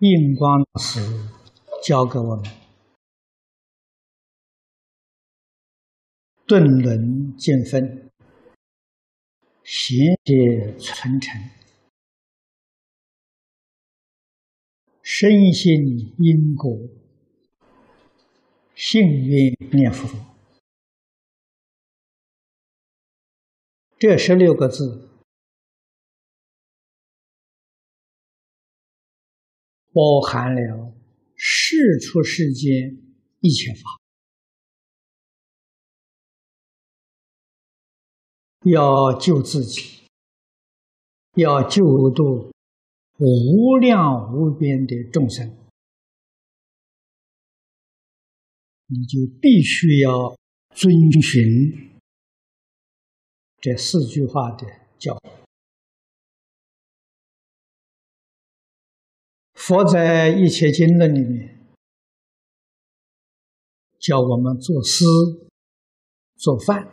印光老师教给我们顿轮见分，贤节存诚，深信因果，信愿念佛。这十六个字。包含了世出世间一切法，要救自己，要救度无量无边的众生，你就必须要遵循这四句话的佛在《一切经论》里面教我们做诗、做饭，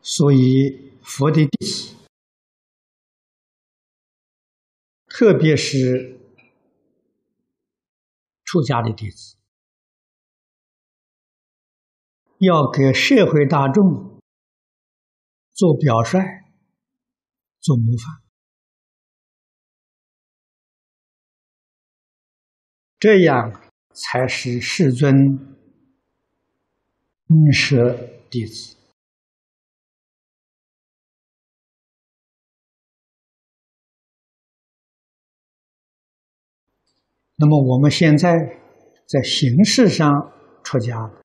所以佛的弟子，特别是出家的弟子，要给社会大众。做表率，做模范，这样才是世尊应舍弟子。那么我们现在在形式上出家了，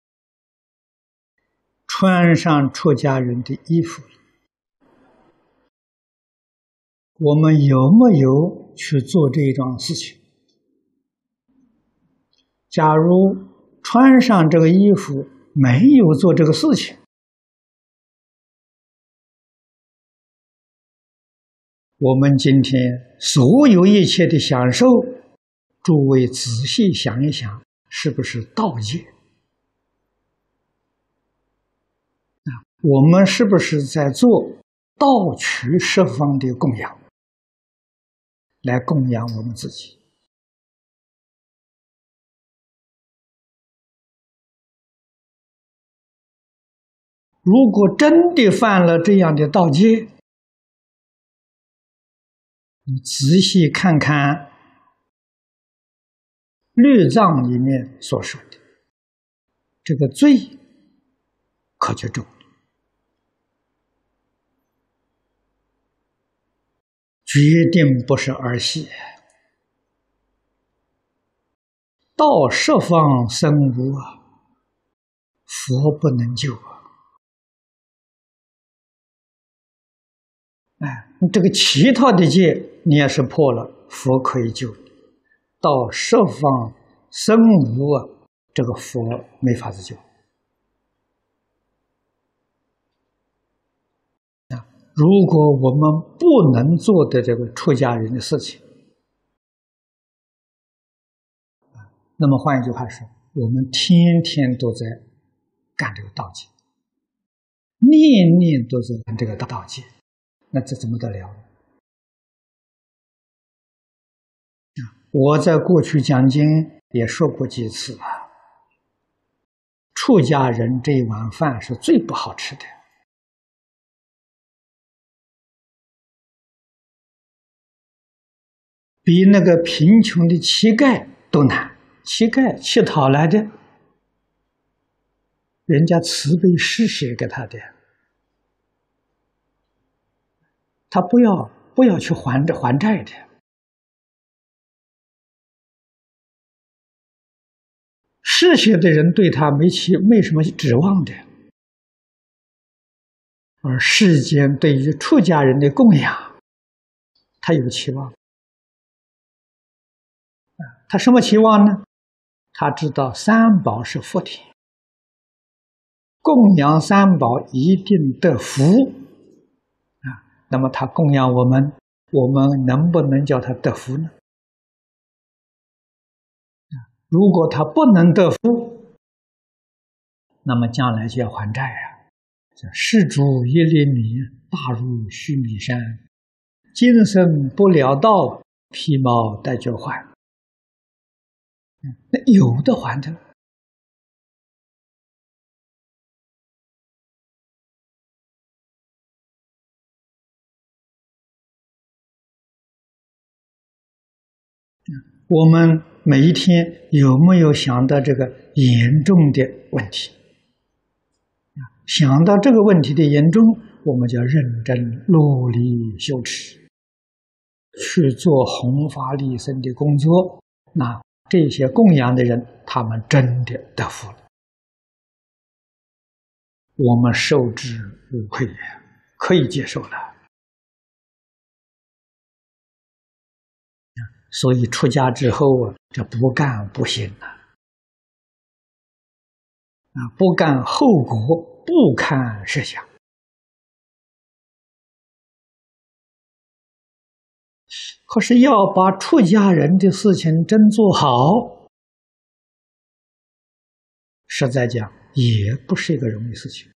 穿上出家人的衣服。我们有没有去做这一桩事情？假如穿上这个衣服没有做这个事情，我们今天所有一切的享受，诸位仔细想一想，是不是盗戒？啊，我们是不是在做盗取十方的供养？来供养我们自己。如果真的犯了这样的盗戒，你仔细看看律藏里面所说的这个罪，可就重。决定不是儿戏，到十方生无啊，佛不能救啊！哎，你这个其他的戒你要是破了，佛可以救你；到十方生无啊，这个佛没法子救。如果我们不能做的这个出家人的事情，那么换一句话说，我们天天都在干这个道戒，念念都在干这个道戒，那这怎么得了？我在过去讲经也说过几次了，出家人这一碗饭是最不好吃的。比那个贫穷的乞丐都难，乞丐乞讨来的，人家慈悲施舍给他的，他不要不要去还还债的，施舍的人对他没期没什么指望的，而世间对于出家人的供养，他有期望。他什么期望呢？他知道三宝是福田，供养三宝一定得福啊。那么他供养我们，我们能不能叫他得福呢？如果他不能得福，那么将来就要还债啊。施主一粒米，大如须弥山；今生不了道，披毛戴角换。那有的还的。我们每一天有没有想到这个严重的问题？想到这个问题的严重，我们就要认真努力修持，去做弘法利生的工作。那这些供养的人，他们真的得福了，我们受之无愧，可以接受了。所以出家之后啊，这不干不行了啊！不干后果不堪设想。可是要把出家人的事情真做好，实在讲也不是一个容易事情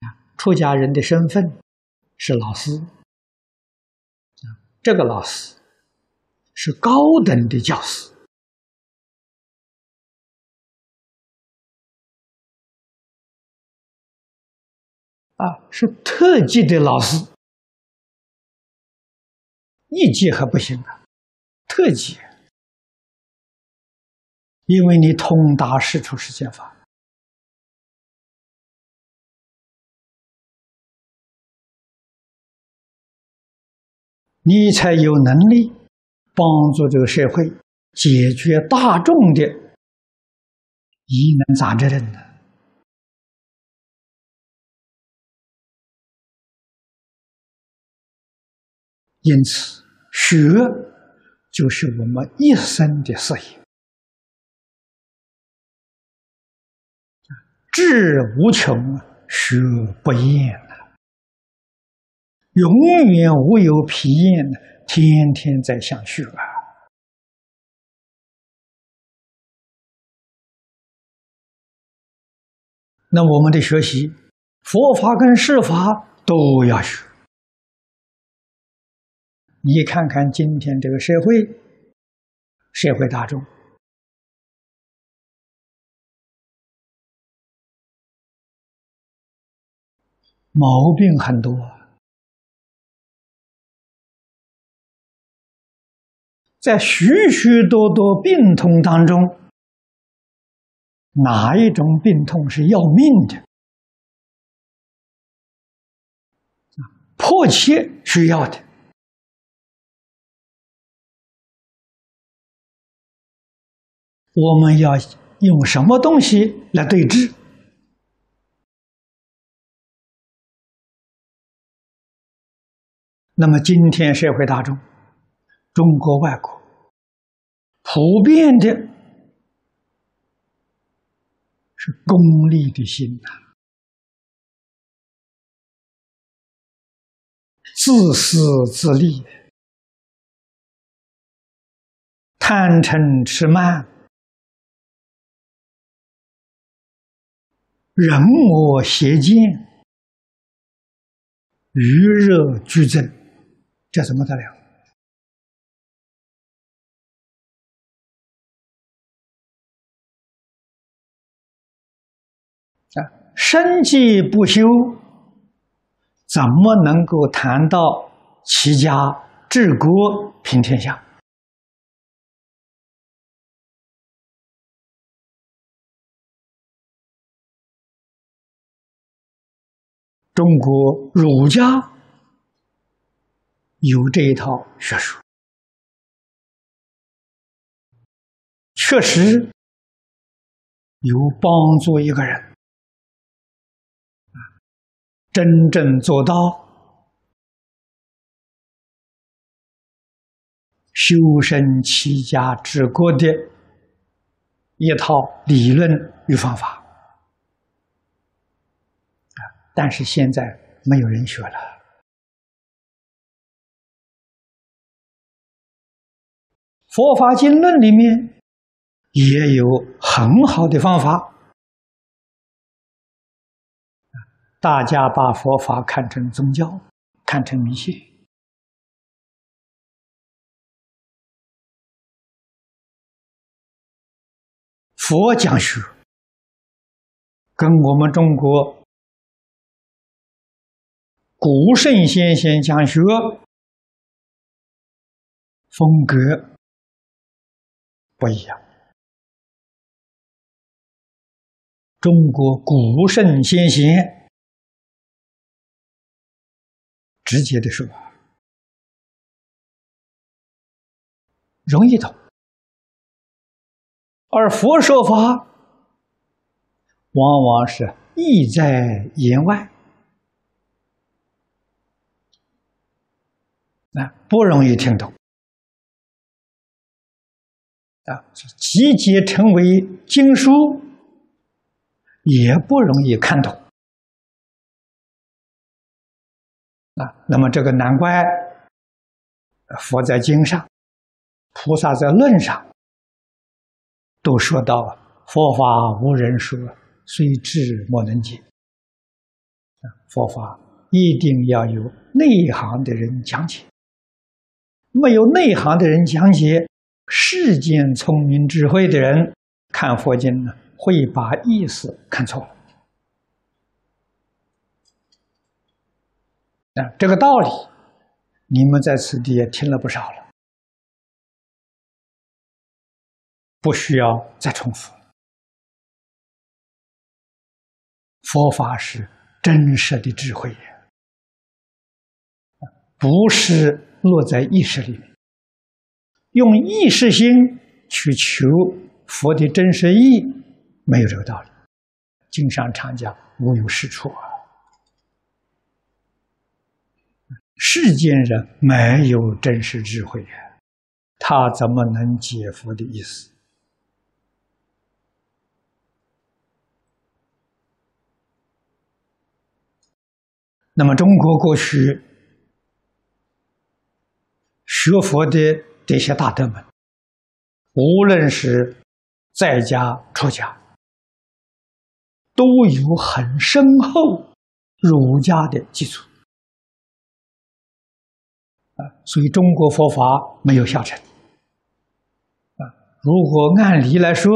啊！出家人的身份是老师。这个老师是高等的教师啊，是特级的老师，一级还不行啊，特级，因为你通达世出世间法。你才有能力帮助这个社会解决大众的疑难杂症的。因此，学就是我们一生的事业，志无穷，学不厌。永远无有疲厌的，天天在想学啊。那我们的学习，佛法跟世法都要学。你看看今天这个社会，社会大众毛病很多。在许许多多病痛当中，哪一种病痛是要命的？迫切需要的，我们要用什么东西来对治？那么，今天社会大众。中国、外国普遍的是功利的心呐，自私自利，贪嗔痴慢，人我邪见，余热俱增，这怎么得了？啊，生计不修，怎么能够谈到齐家治国平天下？中国儒家有这一套学说，确实有帮助一个人。真正做到修身齐家治国的一套理论与方法但是现在没有人学了。佛法经论里面也有很好的方法。大家把佛法看成宗教，看成迷信。佛讲学，跟我们中国古圣先贤讲学风格不一样。中国古圣先贤直接的说，容易懂。而佛说法，往往是意在言外，那不容易听懂啊。集结成为经书，也不容易看懂啊。那么这个难怪，佛在经上，菩萨在论上。都说到佛法无人说，虽智莫能解。佛法一定要有内行的人讲解，没有内行的人讲解，世间聪明智慧的人看佛经呢，会把意思看错。啊，这个道理，你们在此地也听了不少了。不需要再重复。佛法是真实的智慧，不是落在意识里面，用意识心去求佛的真实意，没有这个道理。经上常讲无有是处啊，世间人没有真实智慧，他怎么能解佛的意思？那么，中国过去学佛的这些大德们，无论是在家出家，都有很深厚儒家的基础啊。所以，中国佛法没有下沉啊。如果按理来说，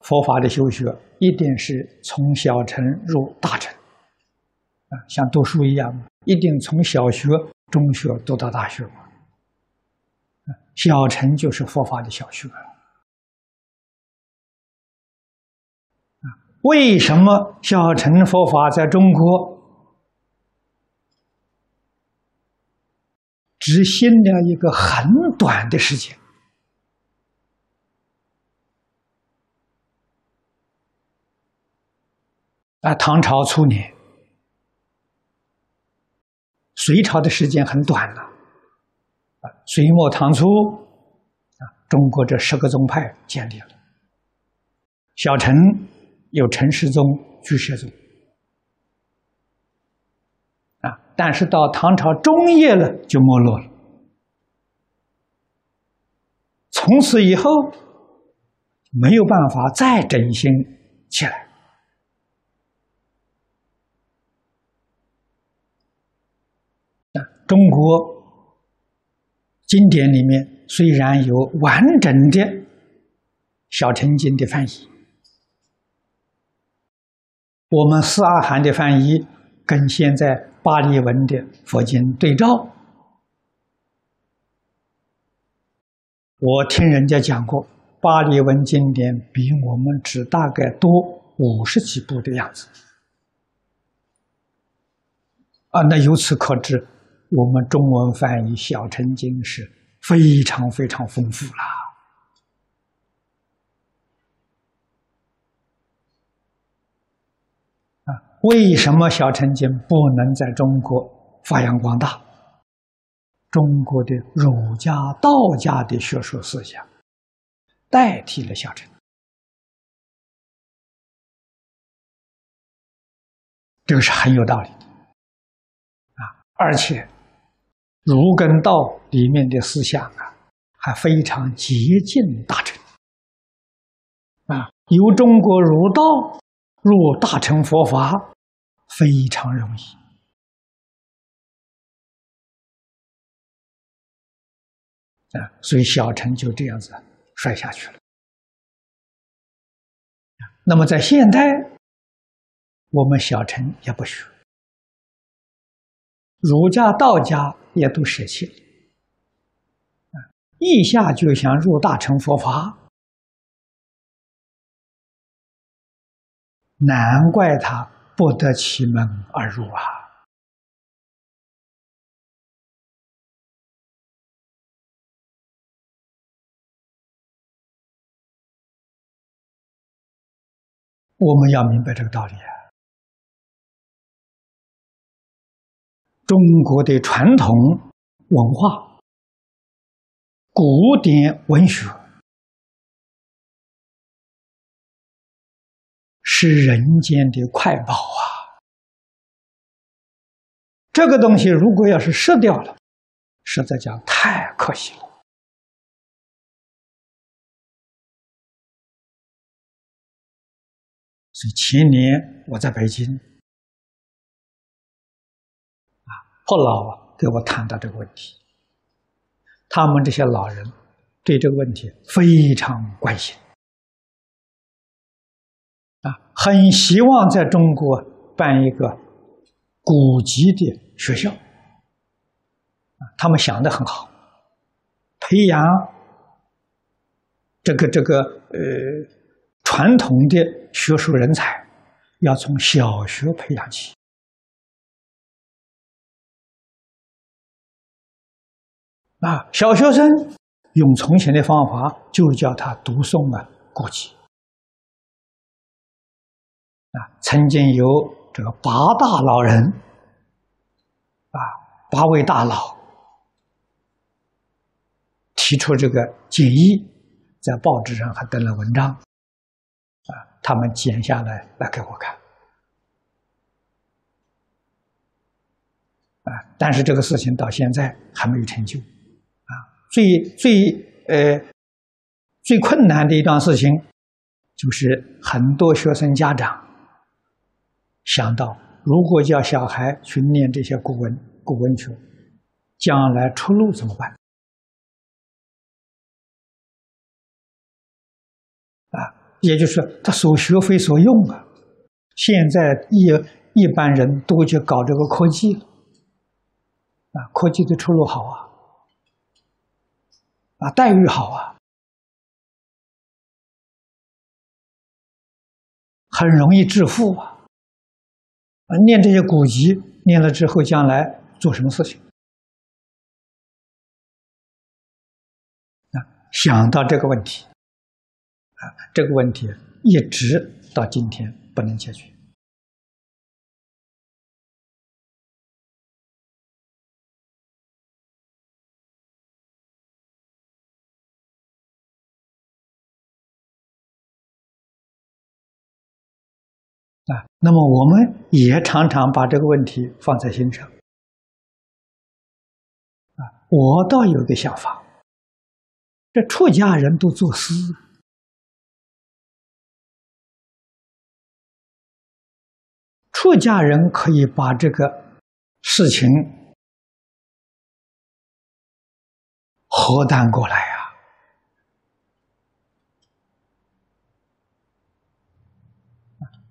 佛法的修学一定是从小乘入大乘。像读书一样，一定从小学、中学读到大学嘛。小乘就是佛法的小学。为什么小乘佛法在中国只兴了一个很短的时间？啊，唐朝初年。隋朝的时间很短了，隋末唐初，啊，中国这十个宗派建立了。小乘有陈世宗、居士宗，啊，但是到唐朝中叶了就没落了，从此以后没有办法再振兴起来。中国经典里面虽然有完整的小乘经的翻译，我们四阿含的翻译跟现在巴利文的佛经对照，我听人家讲过，巴利文经典比我们只大概多五十几部的样子，啊，那由此可知。我们中文翻译《小乘经》是非常非常丰富了啊！为什么《小乘经》不能在中国发扬光大？中国的儒家、道家的学术思想代替了小乘，这个是很有道理的啊！而且。儒跟道里面的思想啊，还非常接近大乘啊。由中国儒道入大乘佛法，非常容易啊，所以小乘就这样子摔下去了。那么在现代，我们小乘也不学，儒家、道家也都舍弃了，一下就想入大乘佛法。难怪他不得其门而入啊！我们要明白这个道理啊！中国的传统文化、古典文学。是人间的快宝啊！这个东西如果要是失掉了，实在讲太可惜了。所以前年我在北京，啊，破老给我谈到这个问题，他们这些老人对这个问题非常关心。啊，很希望在中国办一个古籍的学校。啊，他们想的很好，培养这个这个呃传统的学术人才，要从小学培养起。啊，小学生用从前的方法，就叫他读诵啊古籍。啊，曾经有这个八大老人，啊，八位大佬提出这个建议，在报纸上还登了文章，啊，他们剪下来来给我看，啊，但是这个事情到现在还没有成就，最最呃最困难的一段事情，就是很多学生家长。想到，如果叫小孩去念这些古文、古文学，将来出路怎么办？啊，也就是他所学非所用啊。现在一一般人都去搞这个科技了，啊，科技的出路好啊，啊，待遇好啊，很容易致富啊。啊念这些古籍，念了之后，将来做什么事情？啊，想到这个问题，啊，这个问题一直到今天不能解决。啊，那么我们也常常把这个问题放在心上。啊，我倒有个想法，这出家人都作诗，出家人可以把这个事情核担过来呀。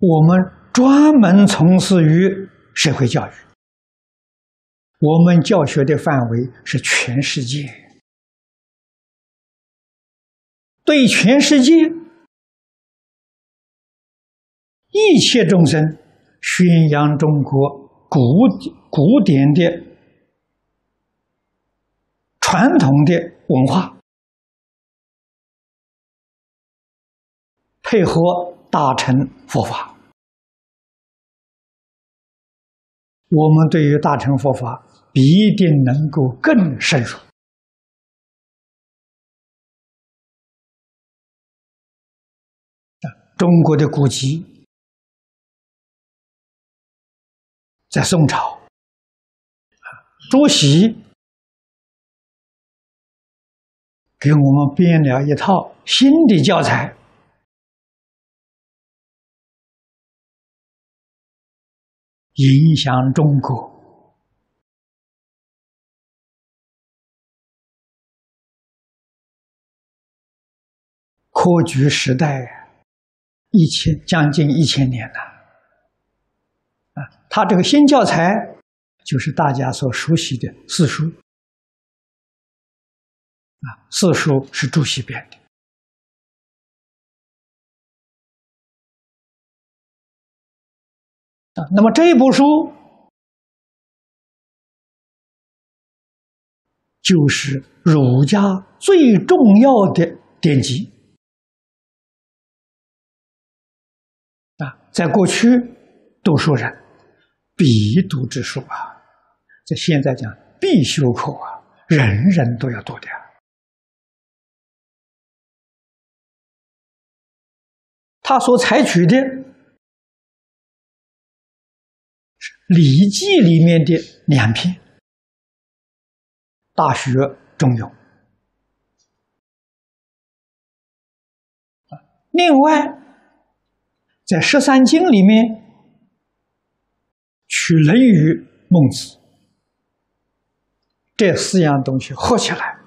我们专门从事于社会教育，我们教学的范围是全世界，对全世界一切众生宣扬中国古古典的传统的文化，配合大乘佛法。我们对于大乘佛法必定能够更深入。中国的古籍在宋朝，朱熹给我们编了一套新的教材。影响中国科举时代一千将近一千年了啊！他这个新教材就是大家所熟悉的四书啊，四书是朱熹编的。那么这一部书就是儒家最重要的典籍啊，在过去读书人必读之书啊，在现在讲必修课啊，人人都要读的。他所采取的。《礼记》里面的两篇，《大学》《中庸》另外，在十三经里面取《论语》《孟子》这四样东西合起来，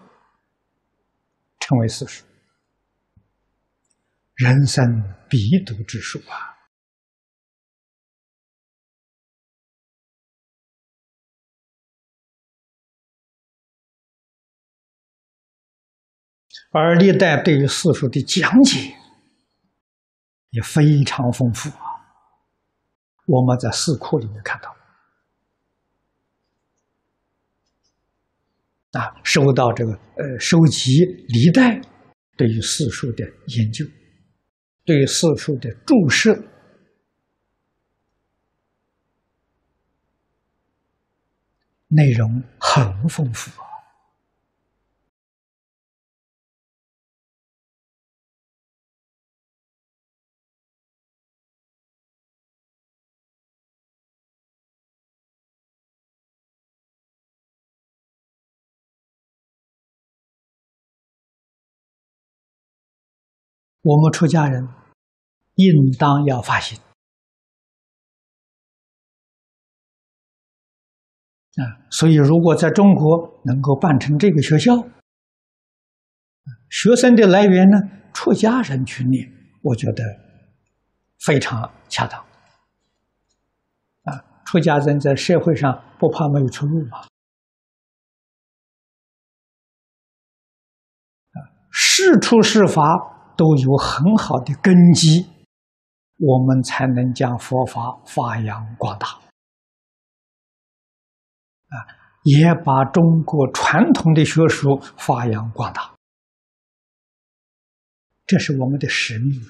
成为四书，人生必读之书啊。而历代对于四书的讲解也非常丰富啊！我们在四库里面看到，啊，收到这个呃，收集历代对于四书的研究，对于四书的注释，内容很丰富我们出家人应当要发心啊！所以，如果在中国能够办成这个学校，学生的来源呢，出家人去念，我觉得非常恰当啊！出家人在社会上不怕没有出路吗？啊，是出是法。都有很好的根基，我们才能将佛法发扬光大，啊，也把中国传统的学术发扬光大，这是我们的使命。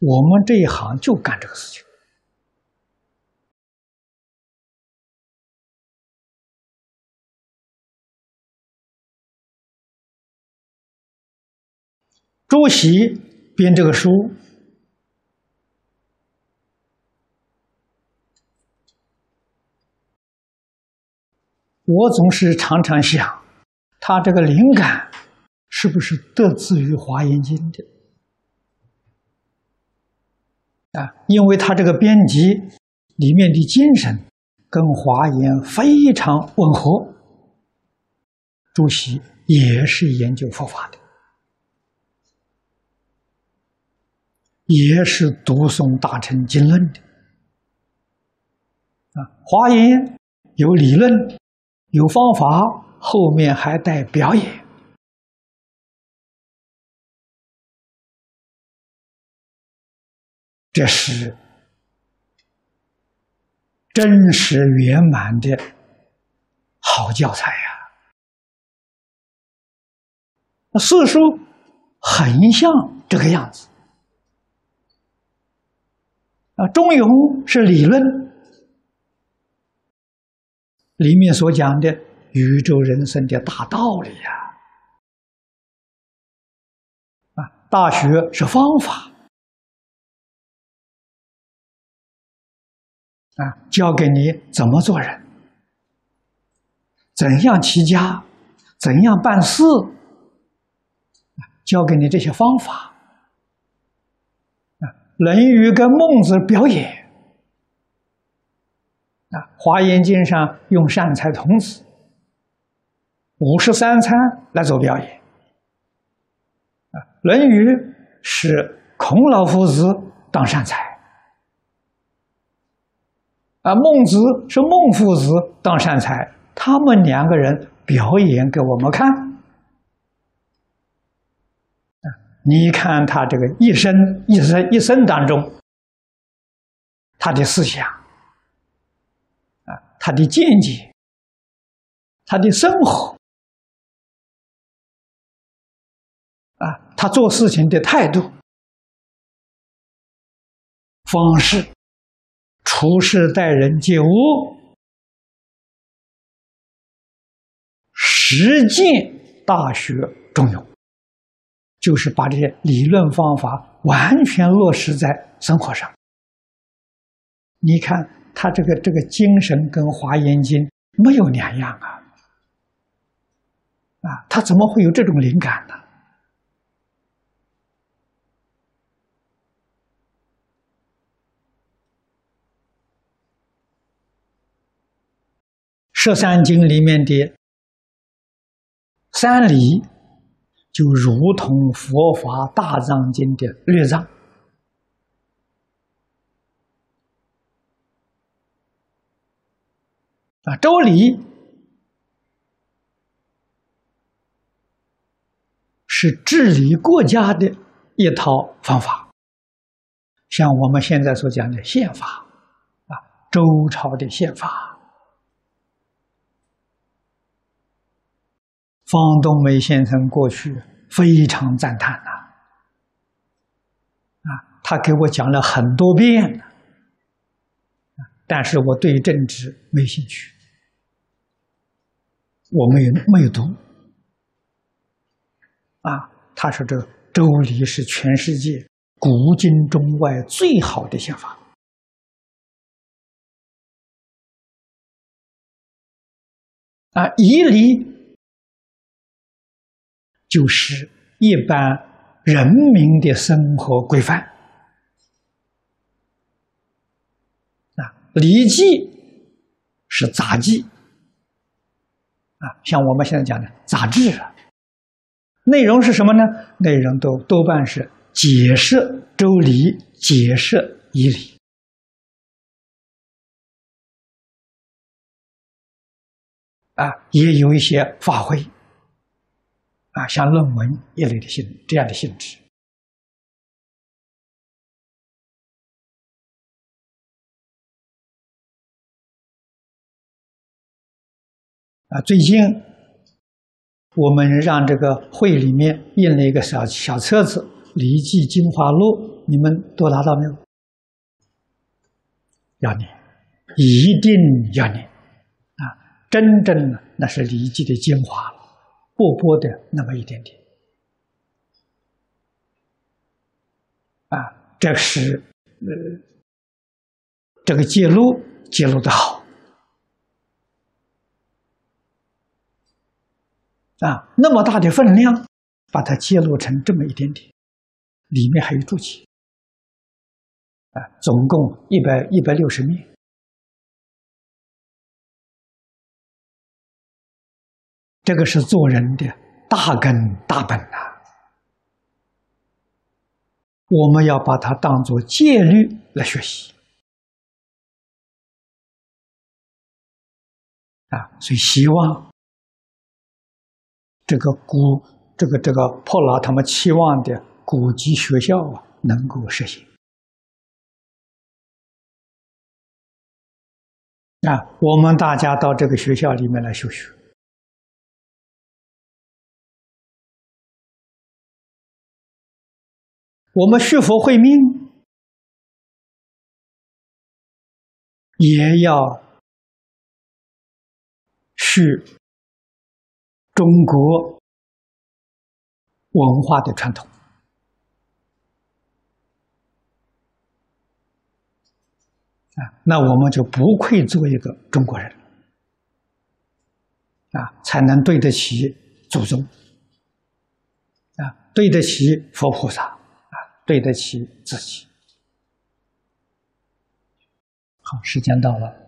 我们这一行就干这个事情。朱熹编这个书，我总是常常想，他这个灵感是不是得自于《华严经》的？啊，因为他这个编辑里面的精神跟《华严》非常吻合。朱熹也是研究佛法的。也是读诵大乘经论的啊，华严有理论，有方法，后面还带表演，这是真实圆满的好教材呀。那四书很像这个样子。啊，中庸是理论，里面所讲的宇宙人生的大道理呀。啊，大学是方法，啊，教给你怎么做人，怎样齐家，怎样办事，教给你这些方法。《论语》跟孟子表演，啊华严经上用善财童子五十三参来做表演。啊，《论语》是孔老夫子当善财，啊，孟子是孟夫子当善财，他们两个人表演给我们看。啊，你看他这个一生一生一生当中，他的思想，啊，他的见解，他的生活。啊，他做事情的态度、方式、处事待人接物、实践大学中用，就是把这些理论方法完全落实在生活上。你看他这个这个精神跟《华严经》没有两样啊！啊，他怎么会有这种灵感呢？《十三经》里面的三理，就如同佛法《大藏经》的略藏啊。周礼是治理国家的一套方法，像我们现在所讲的宪法啊，周朝的宪法。方东梅先生过去非常赞叹呐，啊，他给我讲了很多遍，但是我对政治没兴趣，我没有没有读，啊，他说这《周礼》是全世界古今中外最好的宪法，啊，《仪礼》。就是一般人民的生活规范啊，《礼记》是杂记啊，像我们现在讲的杂志啊，内容是什么呢？内容都多半是解释《周礼》，解释《仪礼》啊，也有一些发挥。啊，像论文一类的性这样的性质。啊，最近我们让这个会里面印了一个小小册子《礼记精华录》，你们都拿到没有？要念，一定要念啊！真正的那是《礼记》的精华。薄薄的那么一点点，啊，这是呃，这个揭露揭露的好，啊，那么大的分量，把它揭露成这么一点点，里面还有注解，啊，总共一百一百六十面。这个是做人的大根大本呐，我们要把它当做戒律来学习啊！所以希望这个古这个这个破老他们期望的古籍学校啊，能够实行啊！我们大家到这个学校里面来修学。我们学佛会命，也要是中国文化的传统。啊，那我们就不愧做一个中国人。啊，才能对得起祖宗。啊，对得起佛菩萨。对得起自己。好，时间到了。